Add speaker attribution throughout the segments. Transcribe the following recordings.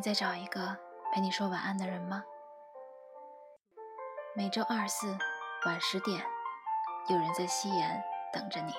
Speaker 1: 你在找一个陪你说晚安的人吗？每周二四晚十点，有人在夕颜等着你。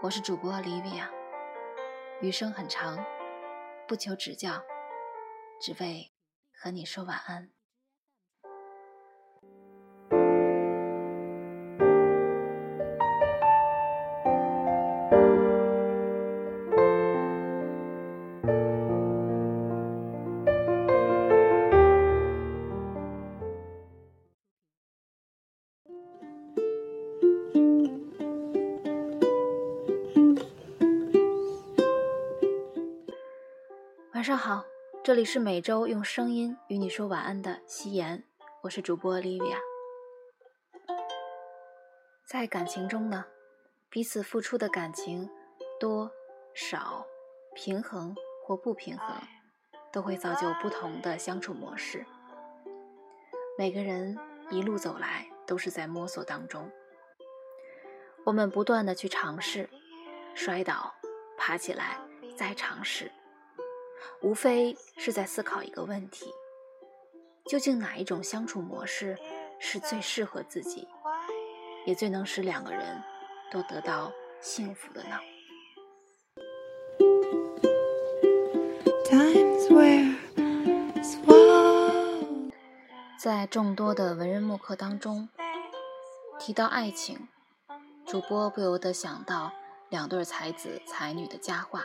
Speaker 1: 我是主播 Livia，余生很长，不求指教，只为和你说晚安。这里是每周用声音与你说晚安的夕颜，我是主播 Livia。在感情中呢，彼此付出的感情多少、平衡或不平衡，都会造就不同的相处模式。每个人一路走来都是在摸索当中，我们不断的去尝试，摔倒，爬起来，再尝试。无非是在思考一个问题：究竟哪一种相处模式是最适合自己，也最能使两个人都得到幸福的呢？在众多的文人墨客当中，提到爱情，主播不由得想到两对才子才女的佳话。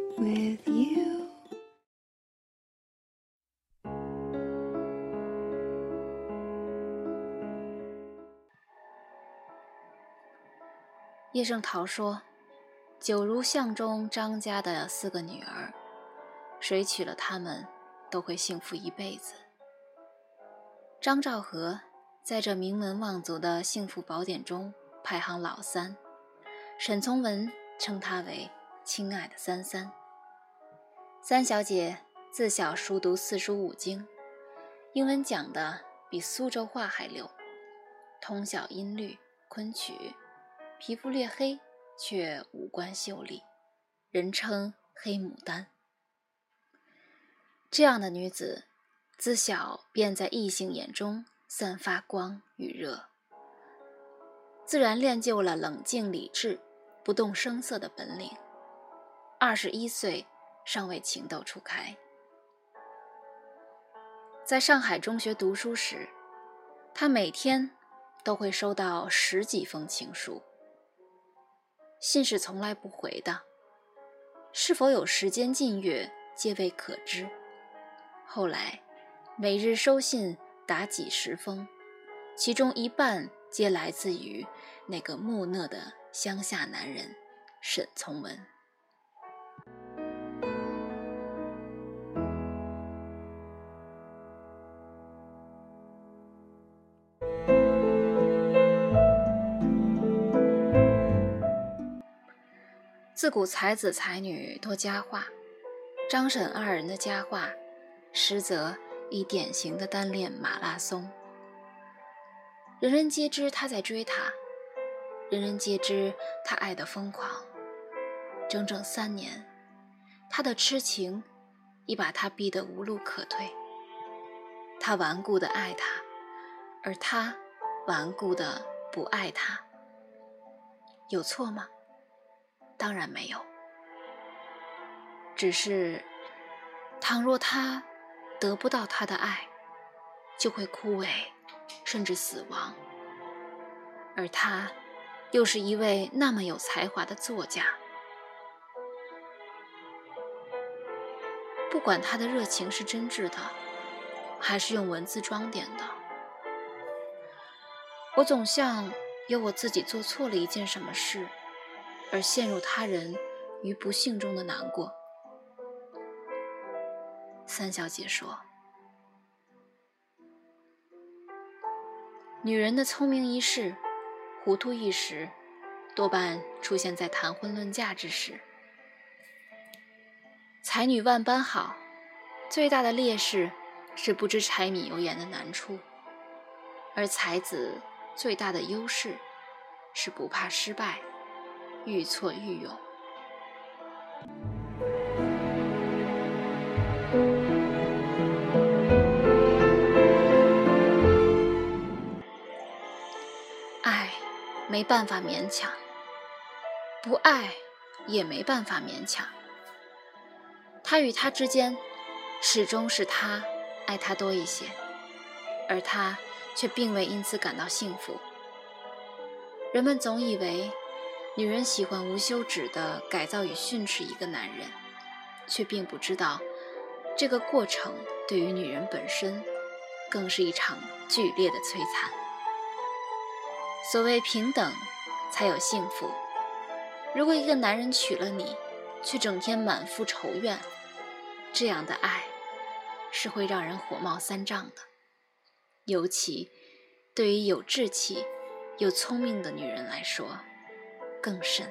Speaker 1: 叶圣陶说：“九如巷中张家的四个女儿，谁娶了她们，都会幸福一辈子。”张兆和在这名门望族的幸福宝典中排行老三，沈从文称她为“亲爱的三三”。三小姐自小熟读四书五经，英文讲的比苏州话还溜，通晓音律、昆曲。皮肤略黑，却五官秀丽，人称“黑牡丹”。这样的女子，自小便在异性眼中散发光与热，自然练就了冷静理智、不动声色的本领。二十一岁，尚未情窦初开。在上海中学读书时，她每天都会收到十几封情书。信是从来不回的，是否有时间近月，皆未可知。后来，每日收信达几十封，其中一半皆来自于那个木讷的乡下男人沈从文。自古才子才女多佳话，张沈二人的佳话，实则一典型的单恋马拉松。人人皆知他在追她，人人皆知他爱得疯狂。整整三年，他的痴情已把他逼得无路可退。他顽固的爱他，而他顽固的不爱他，有错吗？当然没有，只是，倘若他得不到他的爱，就会枯萎，甚至死亡。而他，又是一位那么有才华的作家，不管他的热情是真挚的，还是用文字装点的，我总像有我自己做错了一件什么事。而陷入他人于不幸中的难过。三小姐说：“女人的聪明一世，糊涂一时，多半出现在谈婚论嫁之时。才女万般好，最大的劣势是不知柴米油盐的难处；而才子最大的优势是不怕失败，愈挫愈勇。”爱没办法勉强，不爱也没办法勉强。他与他之间，始终是他爱他多一些，而他却并未因此感到幸福。人们总以为，女人喜欢无休止地改造与训斥一个男人，却并不知道，这个过程对于女人本身，更是一场剧烈的摧残。所谓平等，才有幸福。如果一个男人娶了你，却整天满腹仇怨，这样的爱是会让人火冒三丈的。尤其对于有志气又聪明的女人来说，更甚。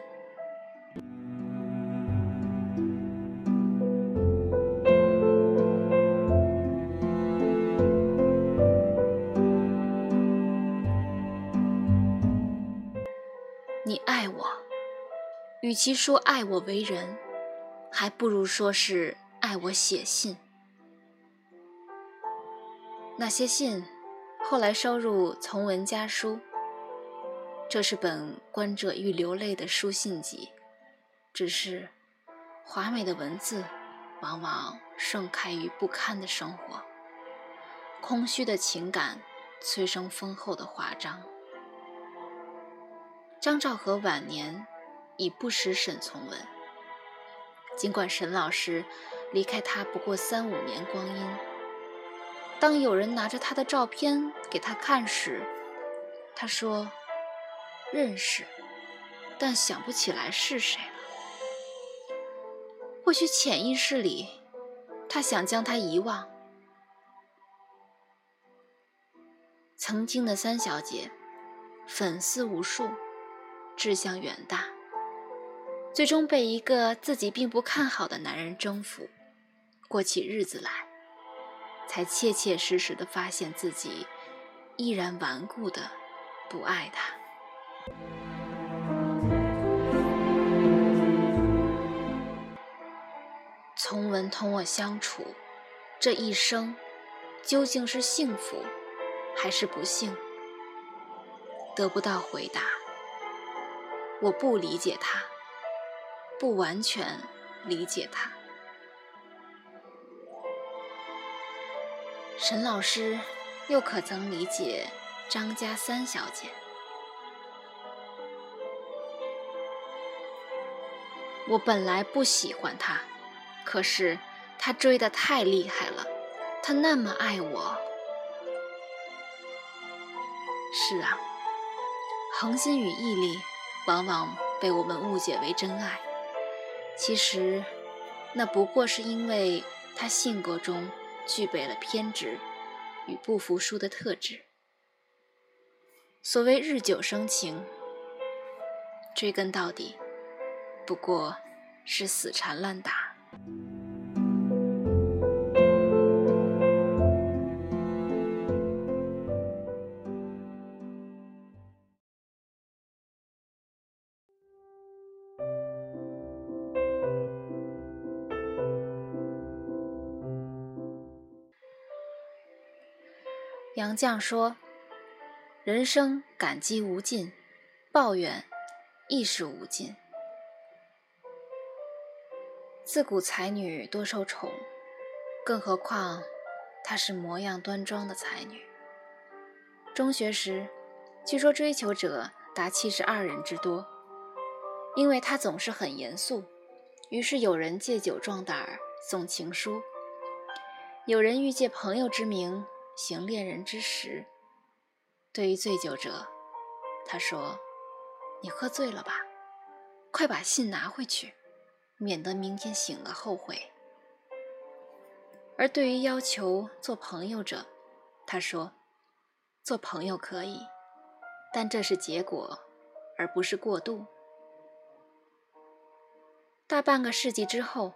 Speaker 1: 与其说爱我为人，还不如说是爱我写信。那些信后来收入《从文家书》，这是本观者欲流泪的书信集。只是华美的文字，往往盛开于不堪的生活；空虚的情感，催生丰厚的华章。张兆和晚年。已不识沈从文。尽管沈老师离开他不过三五年光阴，当有人拿着他的照片给他看时，他说：“认识，但想不起来是谁了。或许潜意识里，他想将他遗忘。”曾经的三小姐，粉丝无数，志向远大。最终被一个自己并不看好的男人征服，过起日子来，才切切实实的发现自己依然顽固的不爱他。从文同我相处，这一生究竟是幸福还是不幸？得不到回答。我不理解他。不完全理解他，沈老师又可曾理解张家三小姐？我本来不喜欢他，可是他追得太厉害了，他那么爱我。是啊，恒心与毅力往往被我们误解为真爱。其实，那不过是因为他性格中具备了偏执与不服输的特质。所谓日久生情，追根到底，不过是死缠烂打。杨绛说：“人生感激无尽，抱怨亦是无尽。自古才女多受宠，更何况她是模样端庄的才女。中学时，据说追求者达七十二人之多，因为她总是很严肃。于是有人借酒壮胆儿送情书，有人欲借朋友之名。”行恋人之实。对于醉酒者，他说：“你喝醉了吧？快把信拿回去，免得明天醒了后悔。”而对于要求做朋友者，他说：“做朋友可以，但这是结果，而不是过渡。”大半个世纪之后，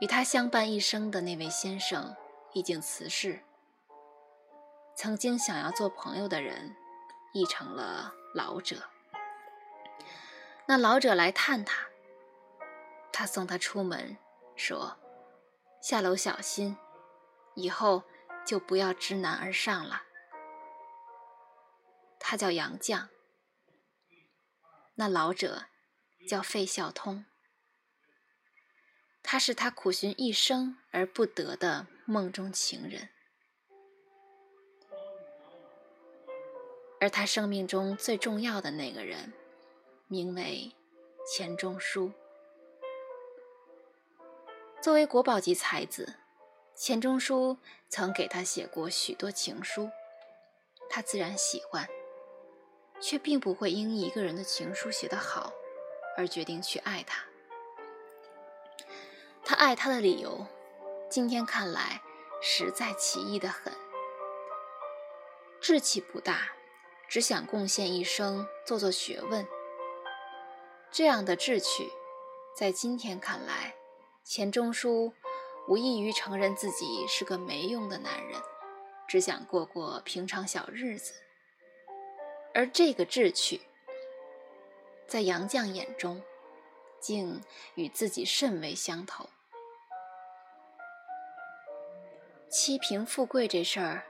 Speaker 1: 与他相伴一生的那位先生已经辞世。曾经想要做朋友的人，亦成了老者。那老者来探他，他送他出门，说：“下楼小心，以后就不要知难而上了。”他叫杨绛，那老者叫费孝通。他是他苦寻一生而不得的梦中情人，而他生命中最重要的那个人，名为钱钟书。作为国宝级才子，钱钟书曾给他写过许多情书，他自然喜欢，却并不会因一个人的情书写得好而决定去爱他。他爱他的理由，今天看来实在奇异的很。志气不大，只想贡献一生做做学问。这样的志趣，在今天看来，钱钟书无异于承认自己是个没用的男人，只想过过平常小日子。而这个志趣，在杨绛眼中，竟与自己甚为相投。妻贫富贵这事儿，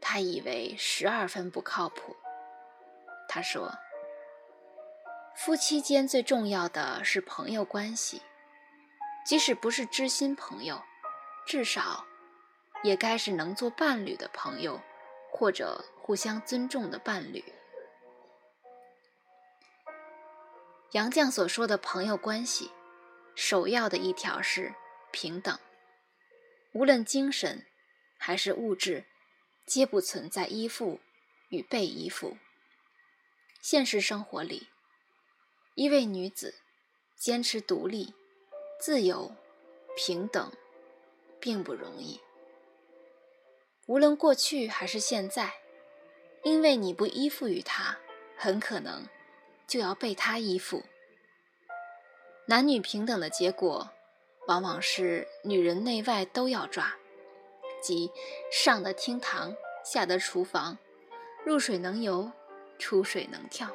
Speaker 1: 他以为十二分不靠谱。他说：“夫妻间最重要的是朋友关系，即使不是知心朋友，至少也该是能做伴侣的朋友，或者互相尊重的伴侣。”杨绛所说的朋友关系，首要的一条是平等，无论精神还是物质，皆不存在依附与被依附。现实生活里，一位女子坚持独立、自由、平等，并不容易。无论过去还是现在，因为你不依附于他，很可能。就要被他依附。男女平等的结果，往往是女人内外都要抓，即上得厅堂，下得厨房，入水能游，出水能跳。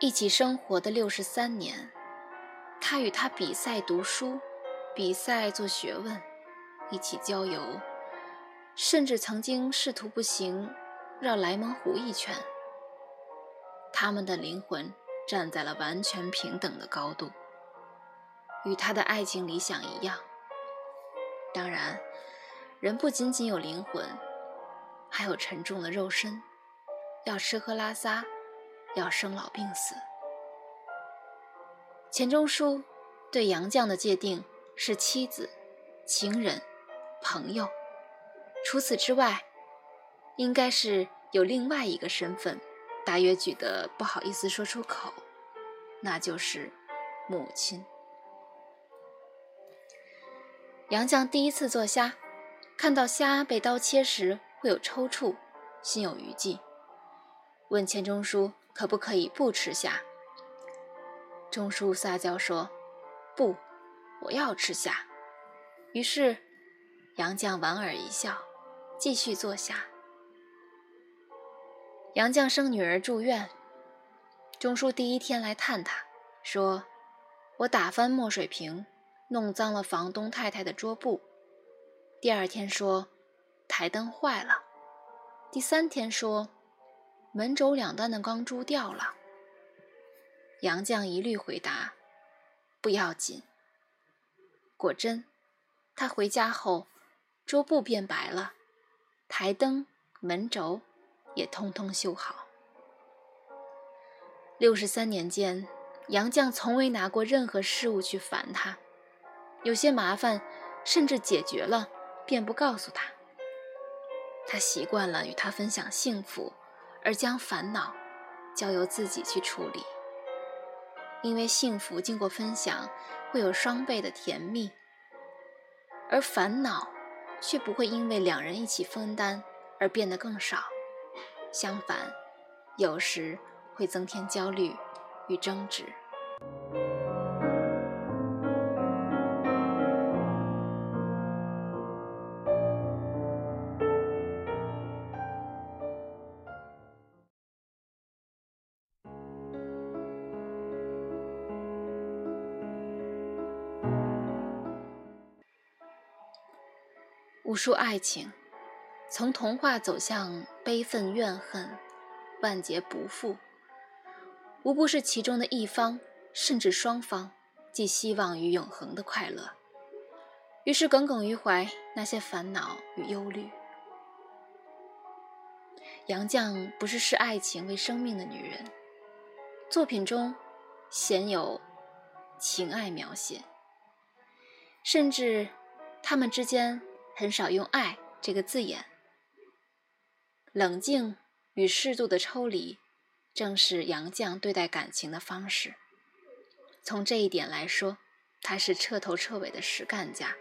Speaker 1: 一起生活的六十三年，他与他比赛读书，比赛做学问，一起郊游，甚至曾经仕途不行，绕莱蒙湖一圈。他们的灵魂站在了完全平等的高度，与他的爱情理想一样。当然，人不仅仅有灵魂，还有沉重的肉身，要吃喝拉撒。要生老病死。钱钟书对杨绛的界定是妻子、情人、朋友，除此之外，应该是有另外一个身份，大约举得不好意思说出口，那就是母亲。杨绛第一次做虾，看到虾被刀切时会有抽搐，心有余悸，问钱钟书。可不可以不吃虾？钟叔撒娇说：“不，我要吃虾。”于是杨绛莞尔一笑，继续坐下。杨绛生女儿住院，钟叔第一天来探她，说：“我打翻墨水瓶，弄脏了房东太太的桌布。”第二天说：“台灯坏了。”第三天说。门轴两端的钢珠掉了。杨绛一律回答：“不要紧。”果真，他回家后，桌布变白了，台灯、门轴也通通修好。六十三年间，杨绛从未拿过任何事物去烦他，有些麻烦甚至解决了便不告诉他。他习惯了与他分享幸福，而将烦恼交由自己去处理。因为幸福经过分享会有双倍的甜蜜，而烦恼却不会因为两人一起分担而变得更少，相反，有时会增添焦虑与争执。无数爱情，从童话走向悲愤怨恨、万劫不复，无不是其中的一方，甚至双方，寄希望于永恒的快乐，于是耿耿于怀那些烦恼与忧虑。杨绛不是视爱情为生命的女人，作品中鲜有情爱描写，甚至他们之间。很少用“爱”这个字眼，冷静与适度的抽离，正是杨绛对待感情的方式。从这一点来说，他是彻头彻尾的实干家，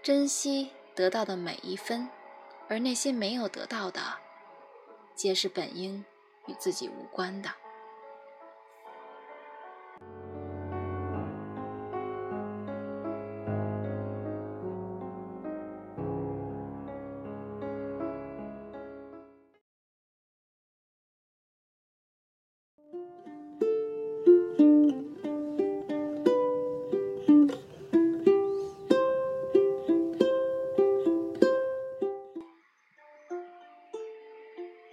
Speaker 1: 珍惜得到的每一分，而那些没有得到的，皆是本应与自己无关的。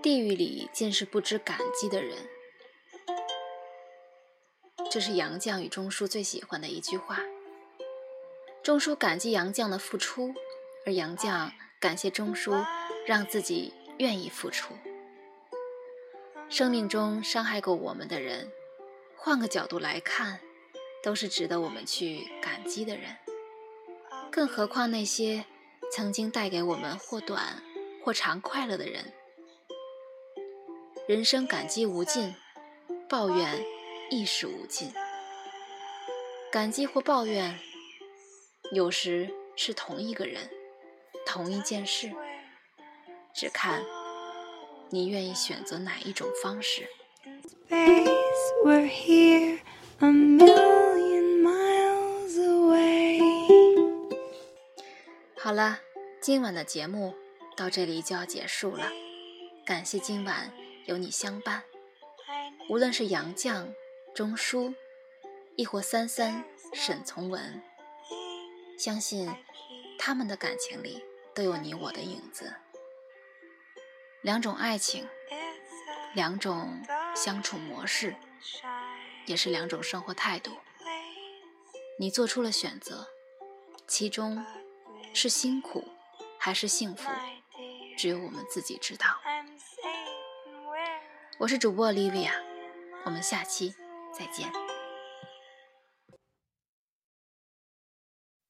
Speaker 1: 地狱里尽是不知感激的人，这是杨绛与钟书最喜欢的一句话。钟书感激杨绛的付出，而杨绛感谢钟书让自己愿意付出。生命中伤害过我们的人，换个角度来看，都是值得我们去感激的人。更何况那些曾经带给我们或短或长快乐的人。人生感激无尽，抱怨亦是无尽。感激或抱怨，有时是同一个人，同一件事，只看你愿意选择哪一种方式。好了，今晚的节目到这里就要结束了，感谢今晚。有你相伴，无论是杨绛、钟书，亦或三三、沈从文，相信他们的感情里都有你我的影子。两种爱情，两种相处模式，也是两种生活态度。你做出了选择，其中是辛苦还是幸福，只有我们自己知道。我是主播 Livia，我们下期再见。